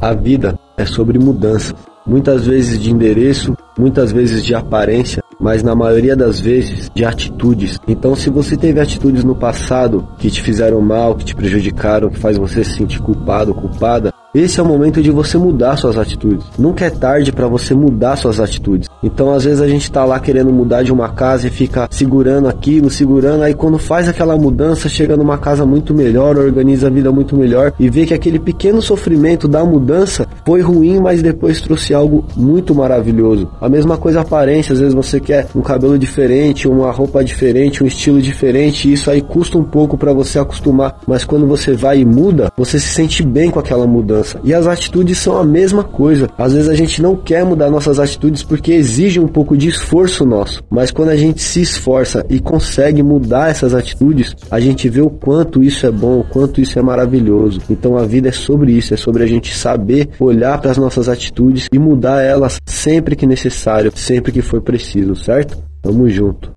A vida é sobre mudança. Muitas vezes de endereço, muitas vezes de aparência, mas na maioria das vezes de atitudes. Então, se você teve atitudes no passado que te fizeram mal, que te prejudicaram, que faz você se sentir culpado, culpada, esse é o momento de você mudar suas atitudes. Nunca é tarde para você mudar suas atitudes. Então, às vezes a gente tá lá querendo mudar de uma casa e fica segurando aquilo, segurando, aí quando faz aquela mudança, chega numa casa muito melhor, organiza a vida muito melhor e vê que aquele pequeno sofrimento da mudança foi ruim, mas depois trouxe algo muito maravilhoso. A mesma coisa a aparência, às vezes você quer um cabelo diferente, uma roupa diferente, um estilo diferente, e isso aí custa um pouco para você acostumar, mas quando você vai e muda, você se sente bem com aquela mudança. E as atitudes são a mesma coisa. Às vezes a gente não quer mudar nossas atitudes porque exige um pouco de esforço nosso. Mas quando a gente se esforça e consegue mudar essas atitudes, a gente vê o quanto isso é bom, o quanto isso é maravilhoso. Então a vida é sobre isso, é sobre a gente saber olhar para as nossas atitudes e mudar elas sempre que necessário, sempre que for preciso, certo? Tamo junto.